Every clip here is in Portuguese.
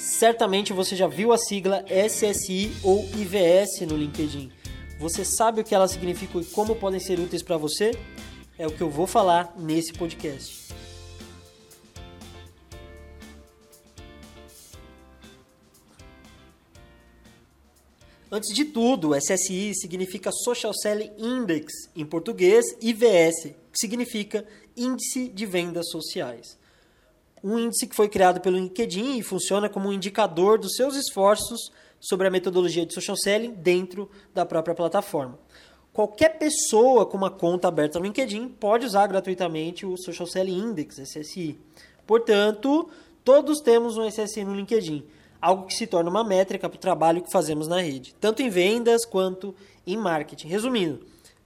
Certamente você já viu a sigla SSI ou IVS no LinkedIn. Você sabe o que elas significam e como podem ser úteis para você? É o que eu vou falar nesse podcast. Antes de tudo, SSI significa Social Selling Index, em português, IVS, que significa Índice de Vendas Sociais. Um índice que foi criado pelo LinkedIn e funciona como um indicador dos seus esforços sobre a metodologia de social selling dentro da própria plataforma. Qualquer pessoa com uma conta aberta no LinkedIn pode usar gratuitamente o Social Selling Index, SSI. Portanto, todos temos um SSI no LinkedIn algo que se torna uma métrica para o trabalho que fazemos na rede, tanto em vendas quanto em marketing. Resumindo,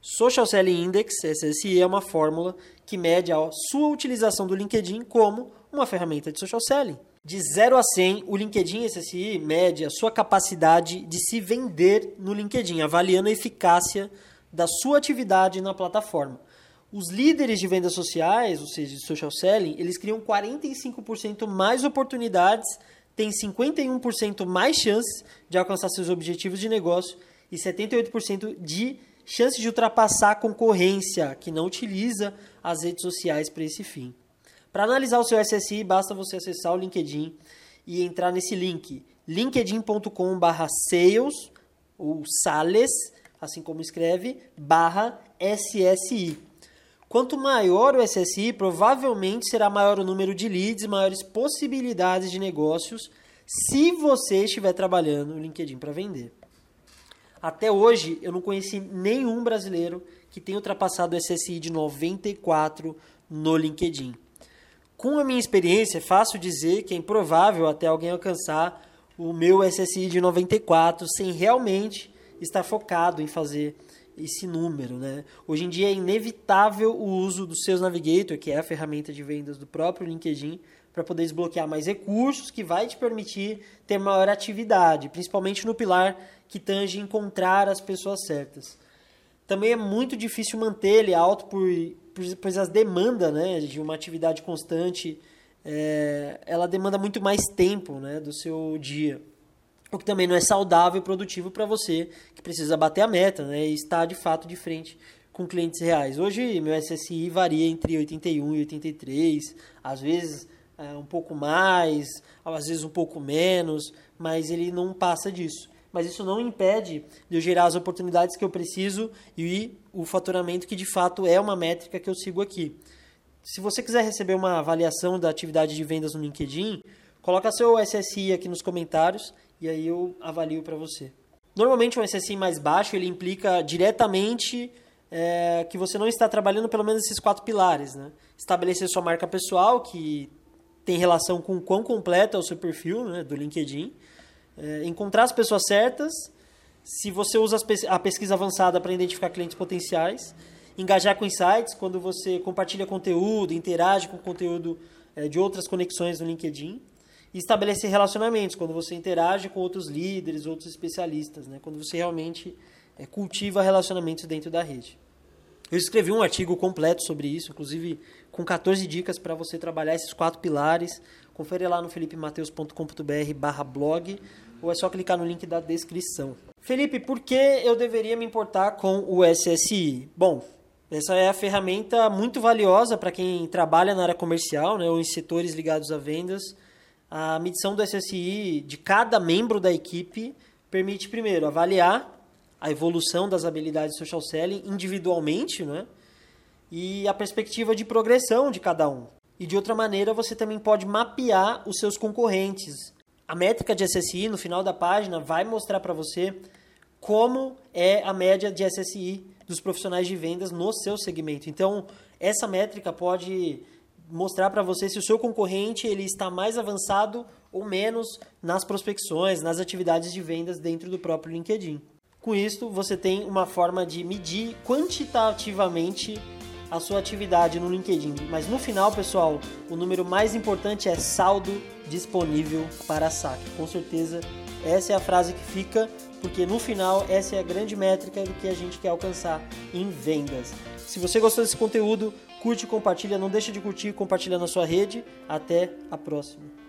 Social Selling Index, SSI, é uma fórmula que mede a sua utilização do LinkedIn como uma ferramenta de social selling. De 0 a 100, o LinkedIn SSI mede a sua capacidade de se vender no LinkedIn, avaliando a eficácia da sua atividade na plataforma. Os líderes de vendas sociais, ou seja, de social selling, eles criam 45% mais oportunidades tem 51% mais chances de alcançar seus objetivos de negócio e 78% de chance de ultrapassar a concorrência que não utiliza as redes sociais para esse fim. Para analisar o seu SSI, basta você acessar o LinkedIn e entrar nesse link linkedin.com/sales ou sales, assim como escreve, barra SSI. Quanto maior o SSI, provavelmente será maior o número de leads, maiores possibilidades de negócios, se você estiver trabalhando no LinkedIn para vender. Até hoje, eu não conheci nenhum brasileiro que tenha ultrapassado o SSI de 94 no LinkedIn. Com a minha experiência, é fácil dizer que é improvável até alguém alcançar o meu SSI de 94 sem realmente estar focado em fazer esse número, né? Hoje em dia é inevitável o uso do Sales Navigator, que é a ferramenta de vendas do próprio LinkedIn, para poder desbloquear mais recursos, que vai te permitir ter maior atividade, principalmente no pilar que tange encontrar as pessoas certas. Também é muito difícil manter ele alto, por, pois as demandas né, de uma atividade constante, é, ela demanda muito mais tempo né, do seu dia o que também não é saudável e produtivo para você que precisa bater a meta né, e estar de fato de frente com clientes reais. Hoje meu SSI varia entre 81 e 83, às vezes é, um pouco mais, às vezes um pouco menos, mas ele não passa disso. Mas isso não impede de eu gerar as oportunidades que eu preciso e o faturamento que de fato é uma métrica que eu sigo aqui. Se você quiser receber uma avaliação da atividade de vendas no LinkedIn, coloca seu SSI aqui nos comentários e aí eu avalio para você. Normalmente um SSI mais baixo ele implica diretamente é, que você não está trabalhando pelo menos esses quatro pilares, né? Estabelecer sua marca pessoal, que tem relação com o quão completo é o seu perfil né, do LinkedIn. É, encontrar as pessoas certas, se você usa a pesquisa avançada para identificar clientes potenciais. Engajar com insights, quando você compartilha conteúdo, interage com conteúdo é, de outras conexões no LinkedIn e estabelecer relacionamentos, quando você interage com outros líderes, outros especialistas, né? quando você realmente é, cultiva relacionamentos dentro da rede. Eu escrevi um artigo completo sobre isso, inclusive com 14 dicas para você trabalhar esses quatro pilares. Confere lá no felipemateus.com.br blog ou é só clicar no link da descrição. Felipe, por que eu deveria me importar com o SSI? Bom, essa é a ferramenta muito valiosa para quem trabalha na área comercial né, ou em setores ligados a vendas a medição do SSI de cada membro da equipe permite, primeiro, avaliar a evolução das habilidades social selling individualmente, né? E a perspectiva de progressão de cada um. E de outra maneira, você também pode mapear os seus concorrentes. A métrica de SSI no final da página vai mostrar para você como é a média de SSI dos profissionais de vendas no seu segmento. Então, essa métrica pode mostrar para você se o seu concorrente ele está mais avançado ou menos nas prospecções, nas atividades de vendas dentro do próprio LinkedIn. Com isso, você tem uma forma de medir quantitativamente a sua atividade no LinkedIn. Mas no final, pessoal, o número mais importante é saldo disponível para saque. Com certeza, essa é a frase que fica, porque no final, essa é a grande métrica do que a gente quer alcançar em vendas. Se você gostou desse conteúdo, curte, compartilha, não deixa de curtir, compartilha na sua rede. Até a próxima.